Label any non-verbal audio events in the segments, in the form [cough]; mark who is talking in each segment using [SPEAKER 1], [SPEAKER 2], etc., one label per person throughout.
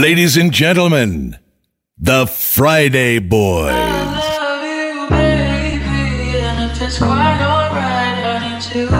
[SPEAKER 1] Ladies and gentlemen, the Friday Boys.
[SPEAKER 2] I love you, baby, and if it's quite alright, I need to.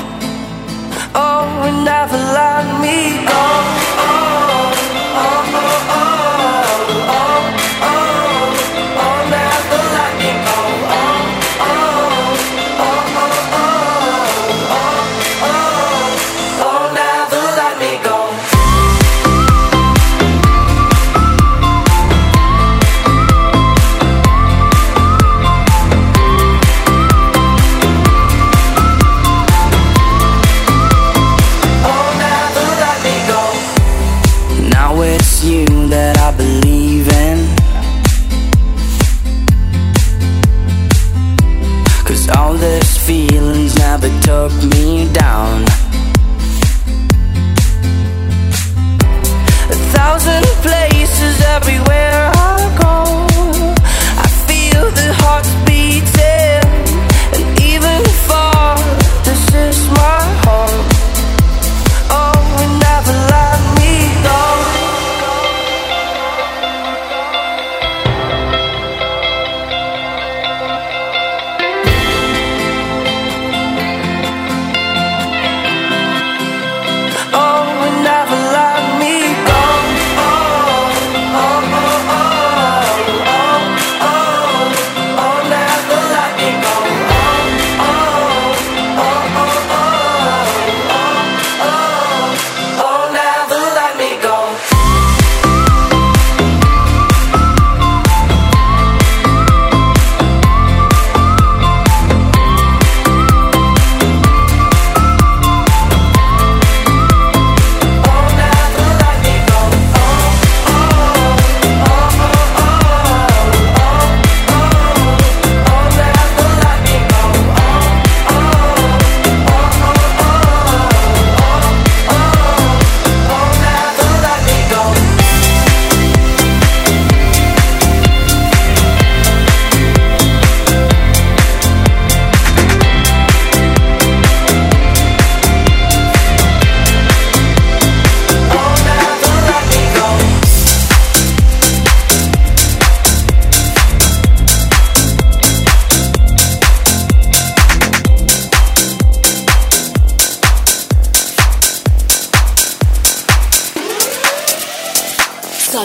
[SPEAKER 3] Oh, and never let me go.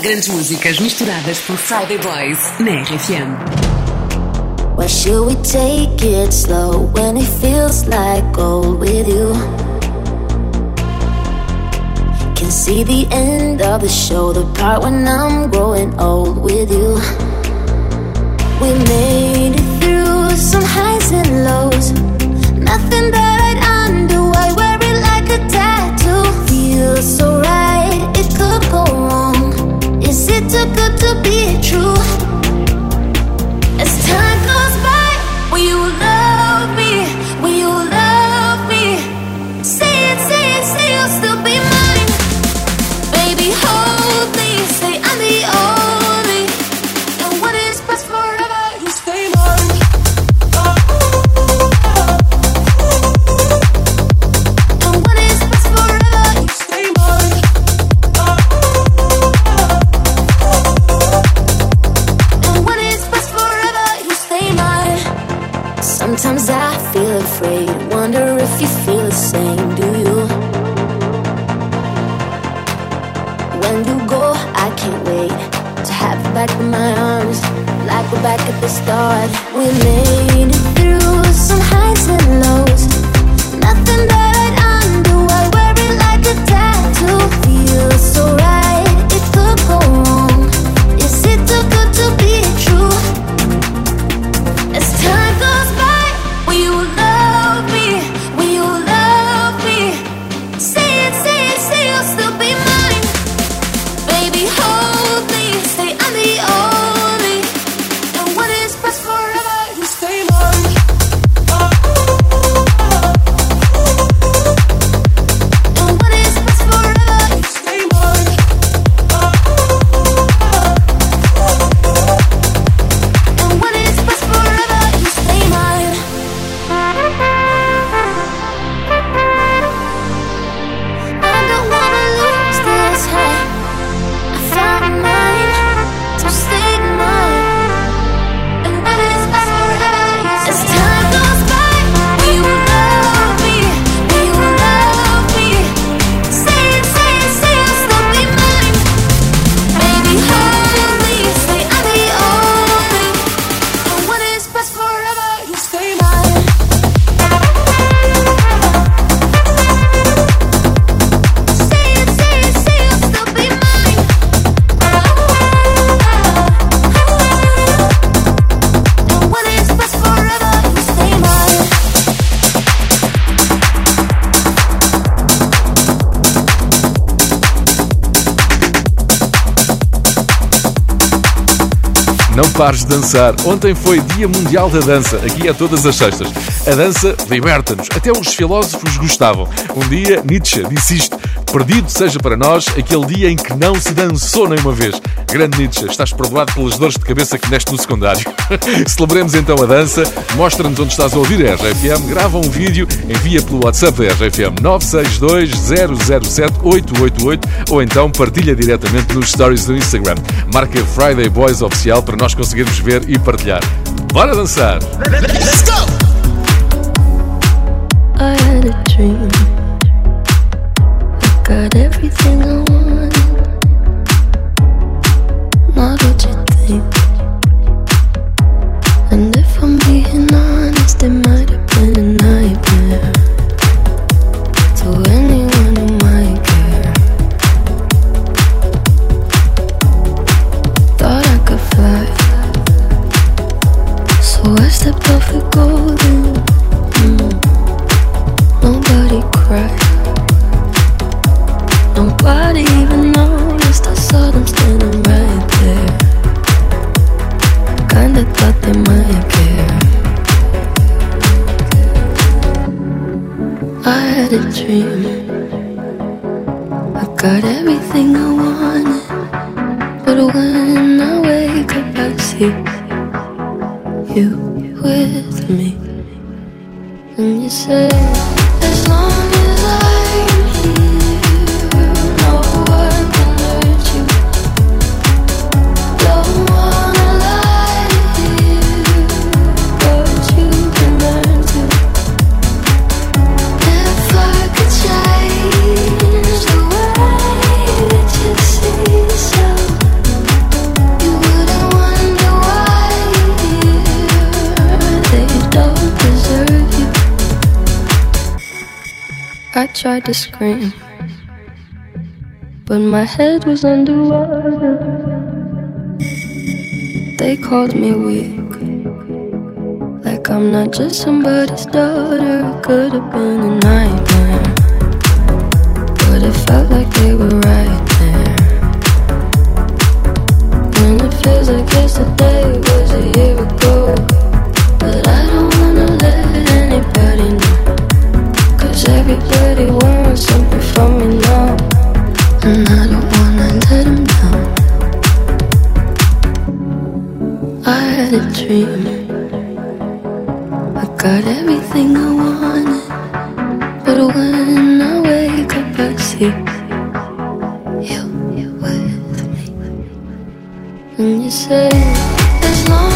[SPEAKER 4] Grandes músicas misturadas por Friday Boys na RFM.
[SPEAKER 5] Why should we take it slow when it feels like gold with you? Can see the end of the show, the part when I'm growing old with you. We made it through some highs and lows. Nothing that I'd undo. I wear it like a tattoo. Feels so right, it could go wrong. Is it too good to be true? Afraid, wonder if you feel the same, do you? When you go, I can't wait to have you back in my arms, like we're back at the start. We made
[SPEAKER 6] pares de dançar. Ontem foi Dia Mundial da Dança. Aqui é todas as sextas. A dança liberta-nos. Até os filósofos gostavam. Um dia Nietzsche disse isto. Perdido seja para nós aquele dia em que não se dançou nem uma vez. Grande Nietzsche, estás perdoado pelas dores de cabeça que deste no secundário. [laughs] Celebremos então a dança. Mostra-nos onde estás a ouvir a RFM. Grava um vídeo, envia pelo WhatsApp da RFM 962 007 888 ou então partilha diretamente nos stories do Instagram. Marca Friday Boys Oficial para nós conseguirmos ver e partilhar. Bora dançar!
[SPEAKER 5] I had a dream. I got everything I I had a dream. I got everything I wanted. But when I wake up, I see you with me. And you say,
[SPEAKER 7] tried to scream, but my head was underwater. They called me weak, like I'm not just somebody's daughter. Could have been a nightmare, but it felt like they were right there. And it feels like yesterday was a year ago. Everybody wants something from me now, and I don't wanna let them down. I had a dream, I got everything I wanted, but when I wake up, I see. you with me. And you say, as long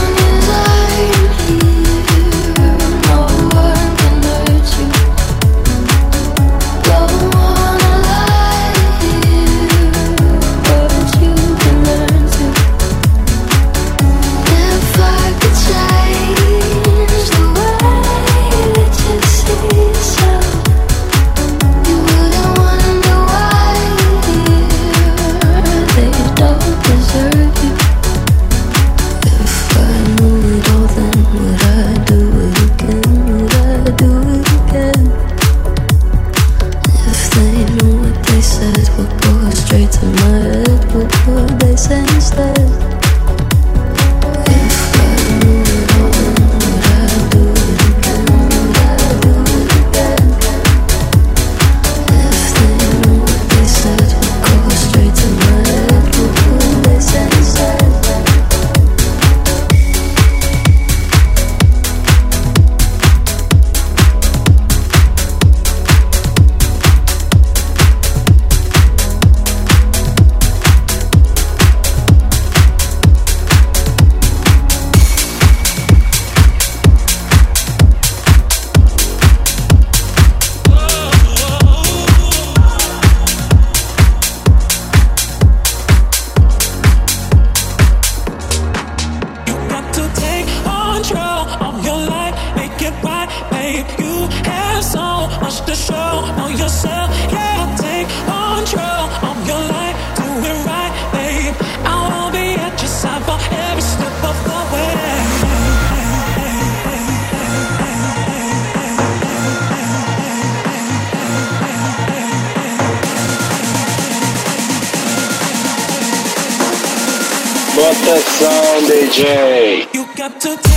[SPEAKER 7] the
[SPEAKER 8] sound, DJ.
[SPEAKER 9] You got to.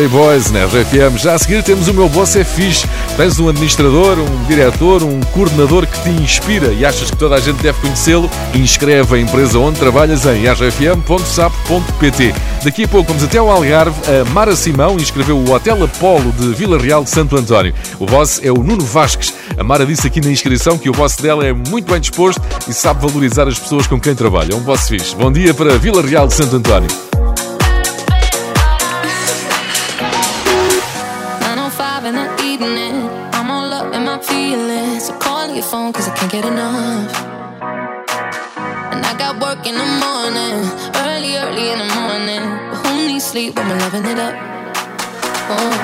[SPEAKER 4] Friday Boys
[SPEAKER 6] na RFM. Já a seguir temos o meu boss é fixe. Tens um administrador, um diretor, um coordenador que te inspira e achas que toda a gente deve conhecê-lo? Inscreve a empresa onde trabalhas em rfm.sap.pt. Daqui a pouco vamos até ao Algarve. A Mara Simão inscreveu o Hotel Apolo de Vila Real de Santo António. O boss é o Nuno Vasques. A Mara disse aqui na inscrição que o boss dela é muito bem disposto e sabe valorizar as pessoas com quem trabalha. É um boss fixe. Bom dia para Vila Real de Santo António.
[SPEAKER 10] Loving it up. Oh.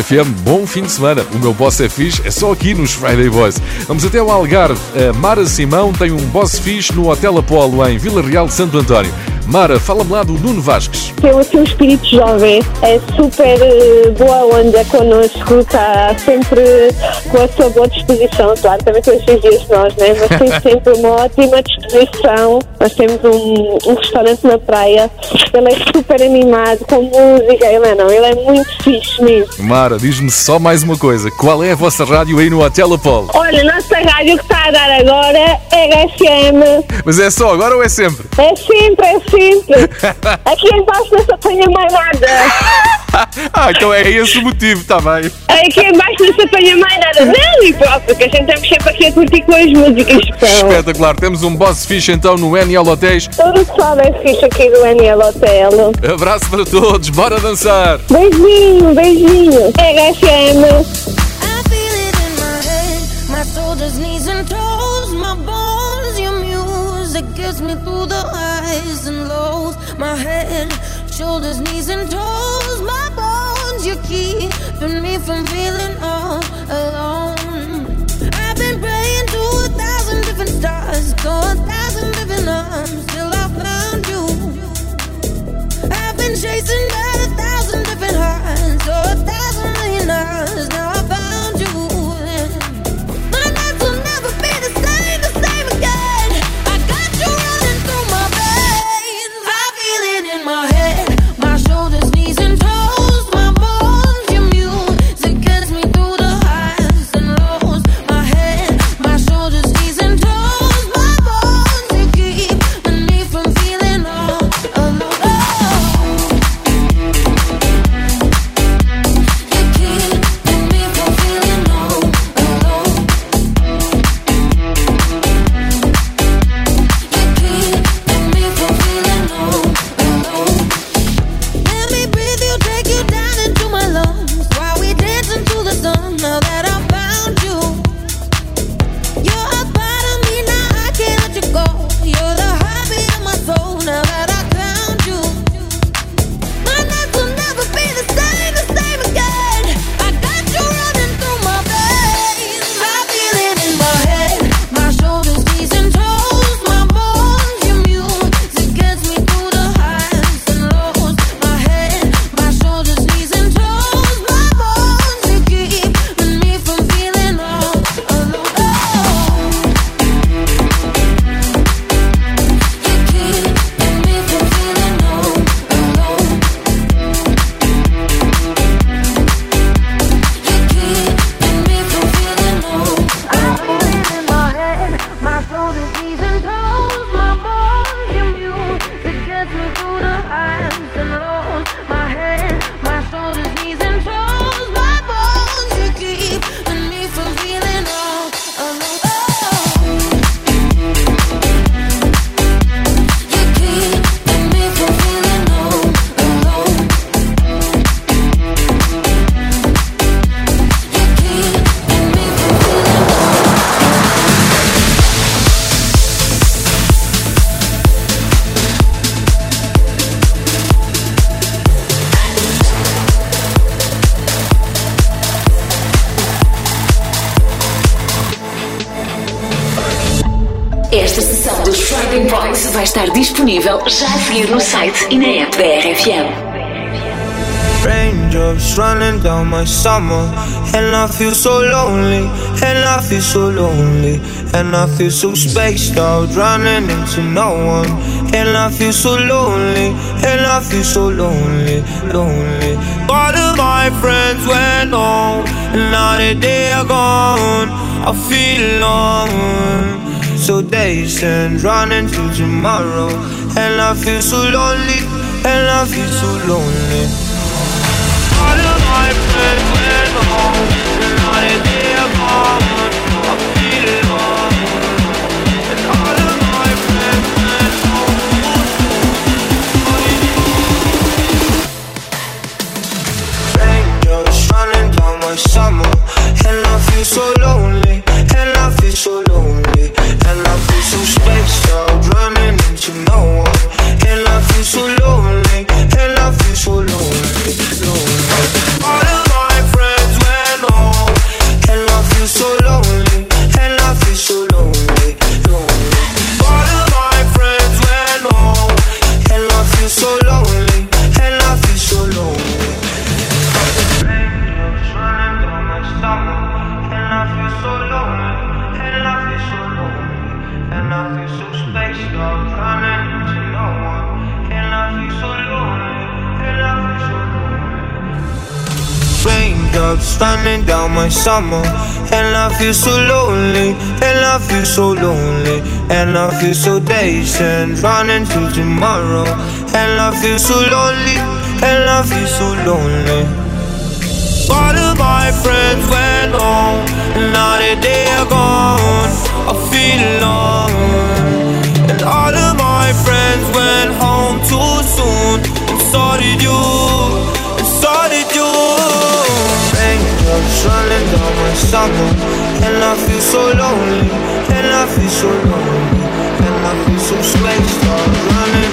[SPEAKER 6] RFM, bom fim de semana. O meu boss é fixe, é só aqui nos Friday Boys. Vamos até ao Algarve. A Mara Simão tem um boss fixe no Hotel Apolo, em Vila Real de Santo António. Mara, fala-me lá do Nuno Vasques.
[SPEAKER 11] Tem assim um espírito jovem, é super uh, boa onda connosco, está sempre com a sua boa disposição, claro, também com os seus dias nós, né? mas tem [laughs] sempre uma ótima disposição. Nós temos um, um restaurante na praia, ele é super animado, com música, ele é, não, ele é muito fixe mesmo.
[SPEAKER 6] Mara, diz-me só mais uma coisa, qual é a vossa rádio aí no Hotel Apolo?
[SPEAKER 11] Olha, nossa rádio que está a dar agora é RFM.
[SPEAKER 6] Mas é só agora ou é sempre?
[SPEAKER 11] É sempre, é sempre. Aqui embaixo não se apanha mais nada.
[SPEAKER 6] Ah, então é esse o motivo, está bem.
[SPEAKER 11] Aqui embaixo não se apanha mais nada. Não, e pronto, porque a gente estamos sempre aqui a curtir com as músicas que.
[SPEAKER 6] Espetacular, temos um boss fixe então no NL Hotéis.
[SPEAKER 11] Todo o pessoal é fixe aqui do NL Hotel.
[SPEAKER 6] Abraço para todos, bora dançar!
[SPEAKER 11] Beijinho, beijinho. RFM.
[SPEAKER 5] I knees and toes, my bones. You keeping me from feeling all alone. I've been praying to a thousand different stars, to a thousand different arms, till I found you. I've been chasing by a thousand different hearts, so a thousand
[SPEAKER 4] disponível já a seguir no site e na app da RFM.
[SPEAKER 12] Raindrops running down my summer, and I feel so lonely, and I feel so lonely, and I feel so spaced out, running into no one, and I feel so lonely, and I feel so lonely, lonely. Of my friends went home, and now that they are gone, I feel alone. So days and running to tomorrow, and I feel so lonely, and I feel so lonely. And I feel so distant. Running to tomorrow. And I feel so lonely. And I feel so lonely. All of my friends went home. And now that they are gone, I feel alone. And all of my friends went home too soon. And so did you. And so did you. Raindrops running down my summer. And I feel so lonely. Feel so lonely. And I feel so spaced out. Running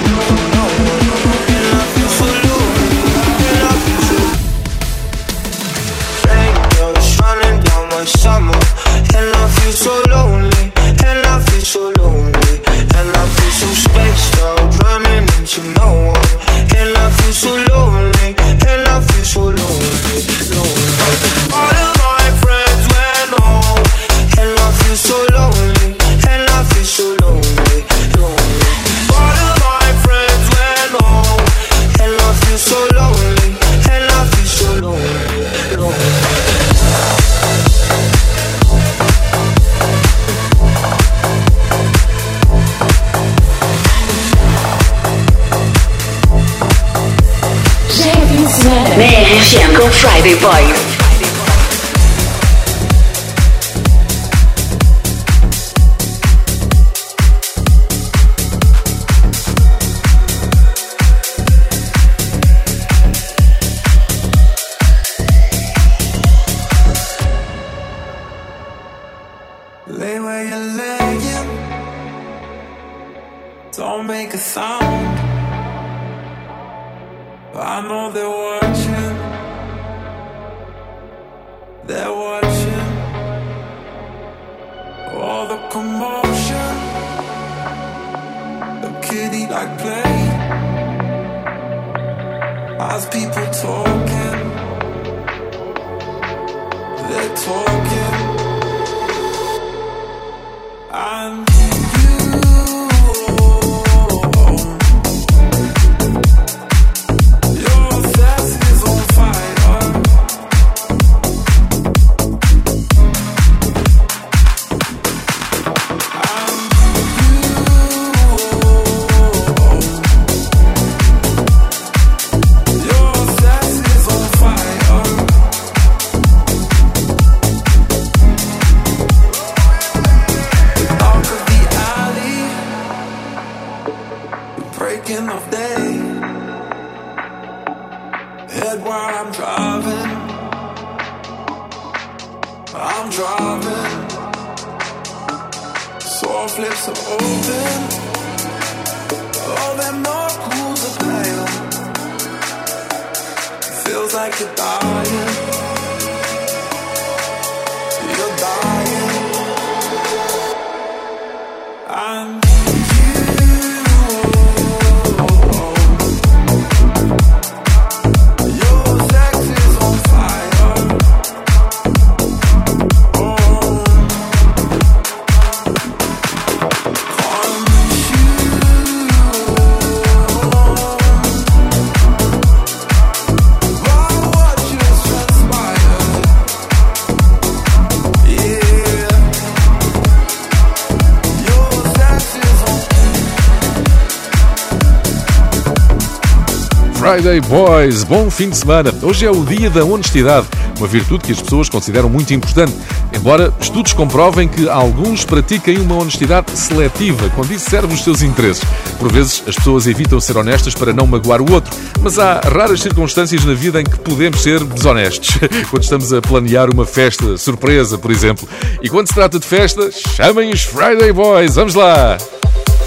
[SPEAKER 13] Friday Boys,
[SPEAKER 6] bom fim de semana. Hoje é o dia da honestidade, uma virtude que as pessoas consideram muito importante. Embora estudos comprovem que alguns pratiquem uma honestidade seletiva, quando isso serve os seus interesses. Por vezes, as pessoas evitam ser honestas para não magoar o outro, mas há raras circunstâncias na vida em que podemos ser desonestos. [laughs] Quando estamos a planear uma festa surpresa, por exemplo. E quando se trata de festa, chamem os Friday Boys. Vamos lá!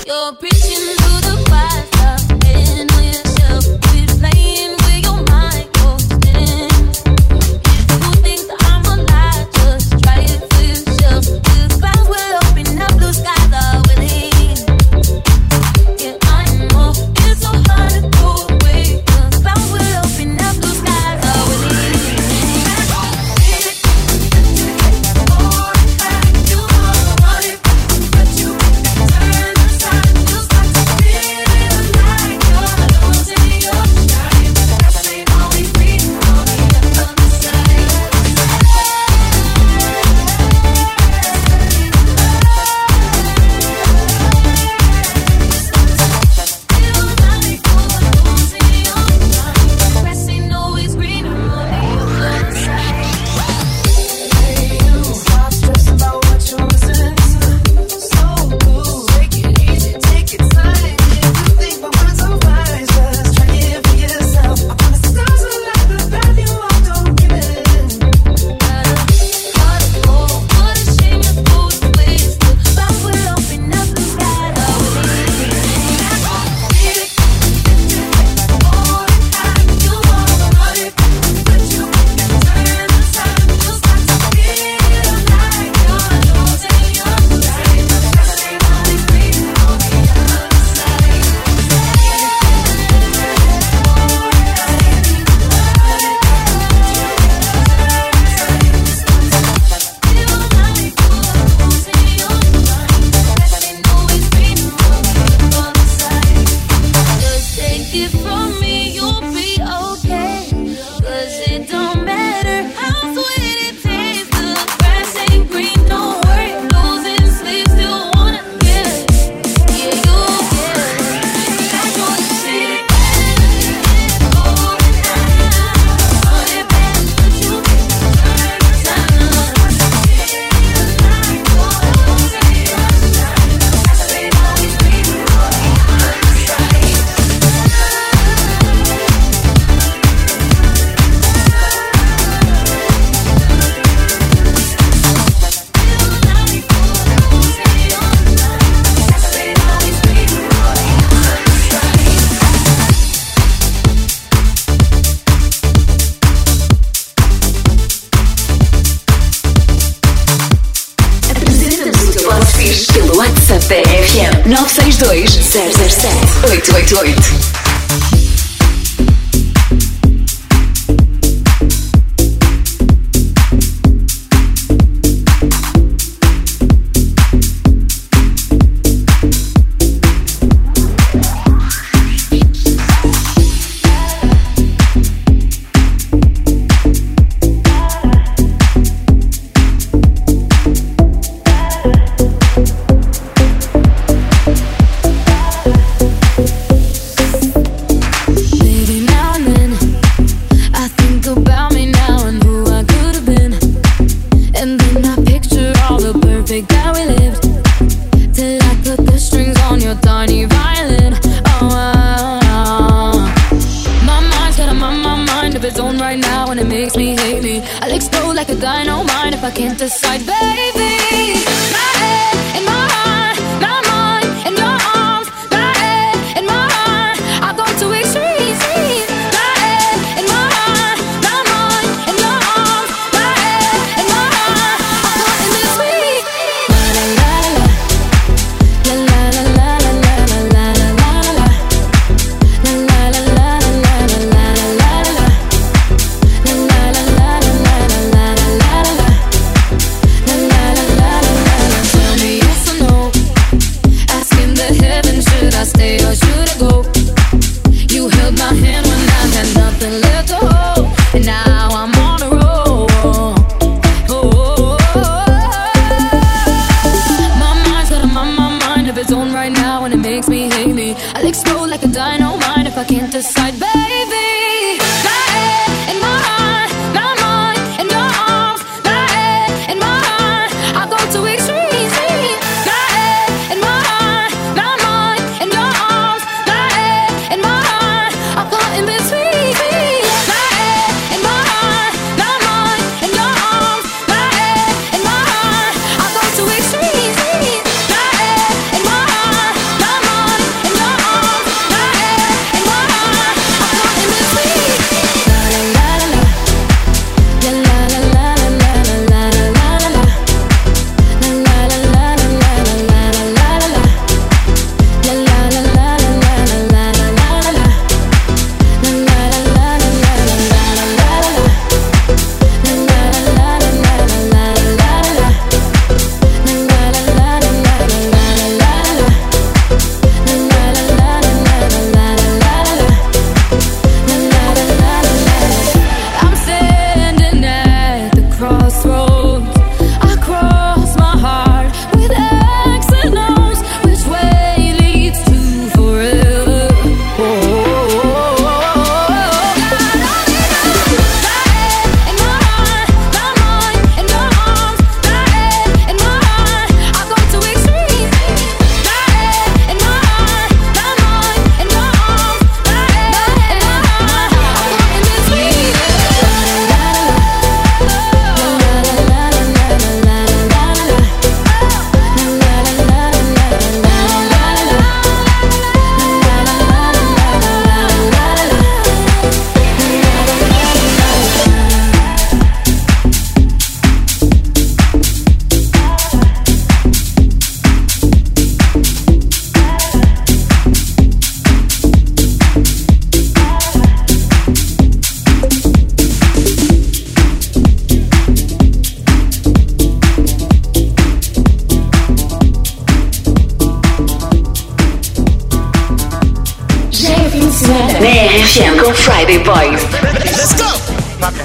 [SPEAKER 5] You're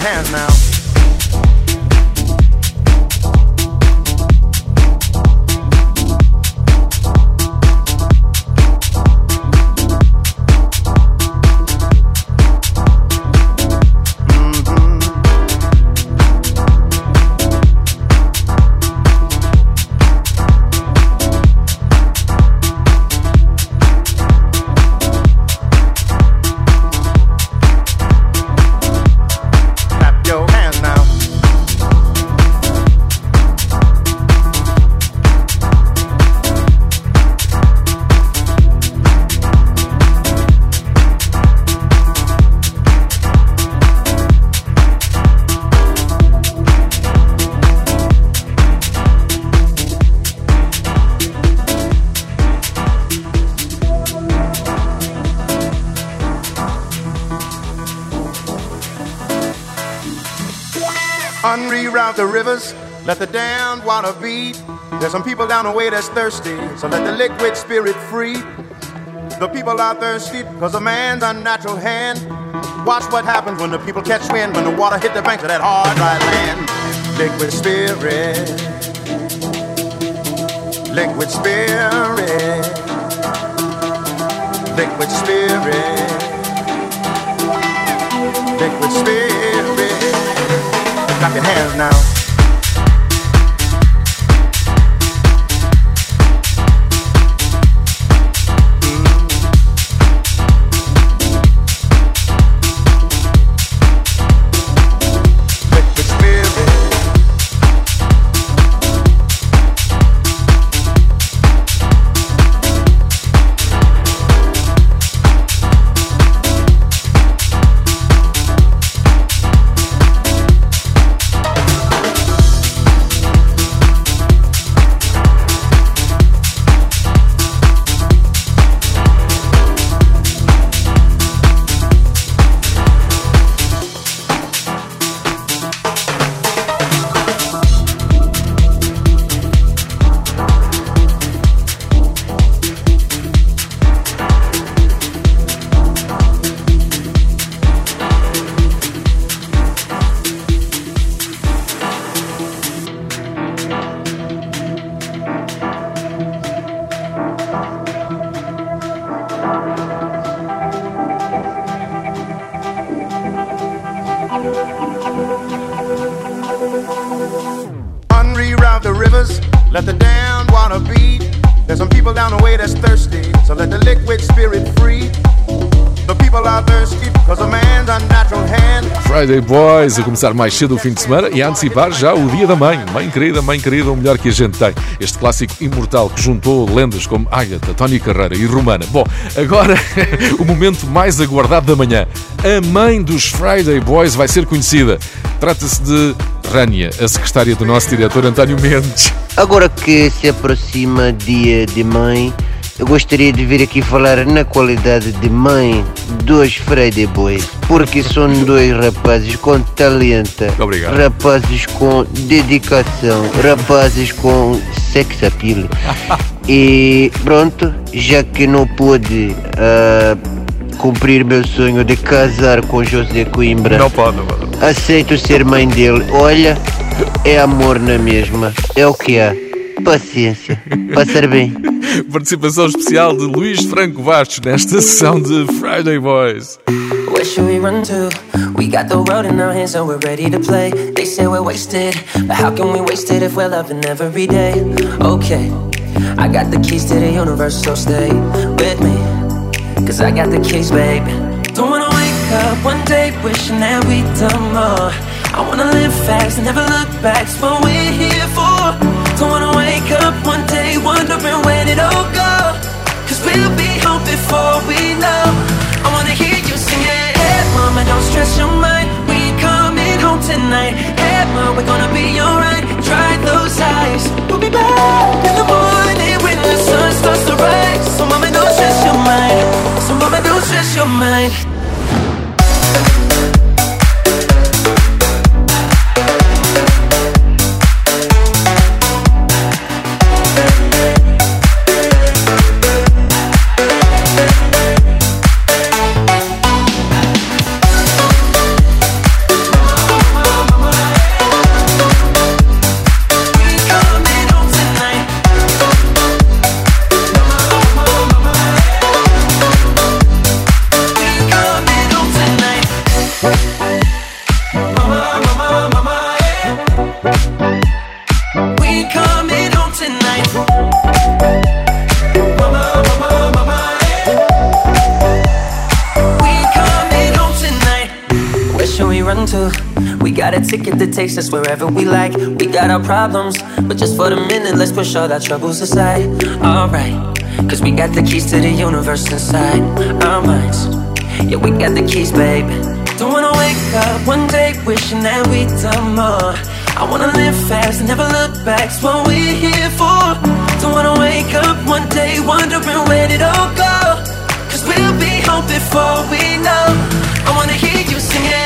[SPEAKER 14] hands now. Down the way that's thirsty, so let the liquid spirit free. The people are thirsty because of man's unnatural hand. Watch what happens when the people catch wind, when the water hit the banks of that hard, dry land. Liquid spirit, liquid spirit, liquid spirit, liquid spirit. Clap your hands now. Hand.
[SPEAKER 6] Friday Boys a começar mais cedo o fim de semana e a antecipar já o dia da mãe. Mãe querida, mãe querida, o melhor que a gente tem. Este clássico imortal que juntou lendas como Agatha, Tony Carreira e Romana. Bom, agora [laughs] o momento mais aguardado da manhã. A mãe dos Friday Boys vai ser conhecida. Trata-se de Rania, a secretária do nosso diretor António Mendes.
[SPEAKER 15] Agora que se aproxima dia de mãe, eu gostaria de vir aqui falar na qualidade de mãe dos Friday Boys, porque são dois rapazes com talento,
[SPEAKER 6] Obrigado.
[SPEAKER 15] rapazes com dedicação, rapazes com sex appeal. [laughs] E pronto, já que não pude ah, cumprir meu sonho de casar com José Coimbra,
[SPEAKER 6] Não pode, não pode.
[SPEAKER 15] aceito ser mãe dele. Olha, é amor na mesma, é o que há. Paciência, passar bem. [laughs]
[SPEAKER 6] Participação especial de Luís Franco Bastos nesta sessão de Friday Boys.
[SPEAKER 16] Where should we run to? We got the world in our hands, so we're ready to play. They say we're wasted, but how can we waste it if we're loving every day? Okay, I got the keys to the universe, so stay with me. Cause I got the keys, babe. Don't wanna wake up one day wishing that we'd done more. I wanna live fast, never look back, it's what we're here for. Don't wanna wake up one day wondering when it all go. Cause we'll be home before we know. I wanna hear you sing it. Hey, mama, don't stress your mind. We ain't coming home tonight. Hey, mama, we're gonna be alright. Dry those eyes. We'll be back in the morning when the sun starts to rise. So, mama, don't stress your mind. So, mama, don't stress your mind. Ticket that takes us wherever we like. We got our problems, but just for the minute, let's push all our troubles aside. Alright, cause we got the keys to the universe inside our minds. Yeah, we got the keys, babe. Don't wanna wake up one day wishing that we'd done more. I wanna live fast never look back. It's what we're here for. Don't wanna wake up one day wondering where did it all go. Cause we'll be home before we know. I wanna hear you sing it.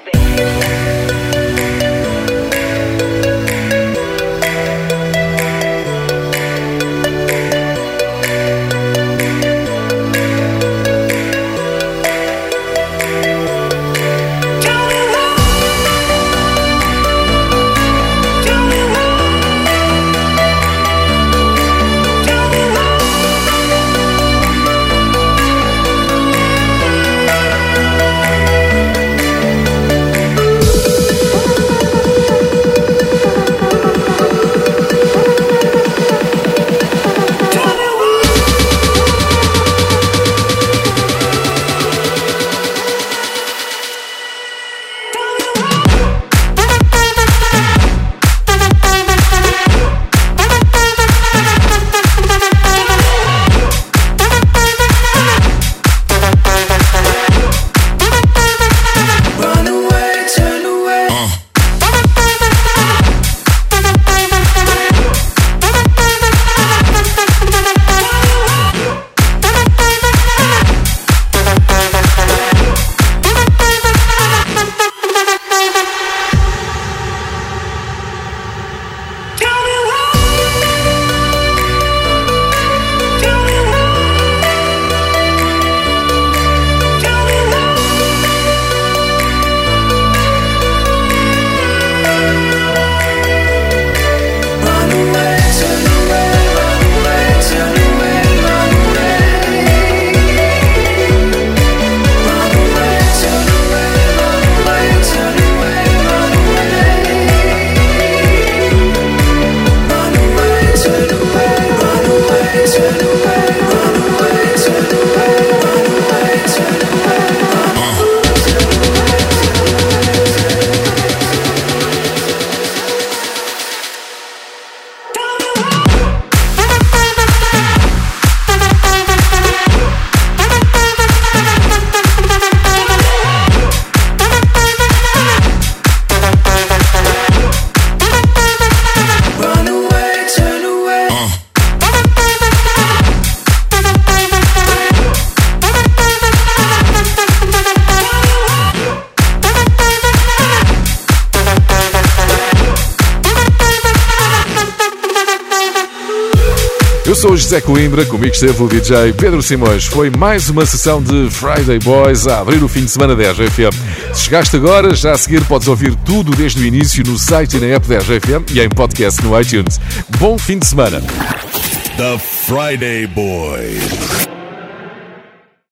[SPEAKER 6] Coimbra, comigo esteve o DJ Pedro Simões. Foi mais uma sessão de Friday Boys a abrir o fim de semana da RFM. Se chegaste agora, já a seguir podes ouvir tudo desde o início no site e na app da RFM e em podcast no iTunes. Bom fim de semana.
[SPEAKER 1] The Friday Boys.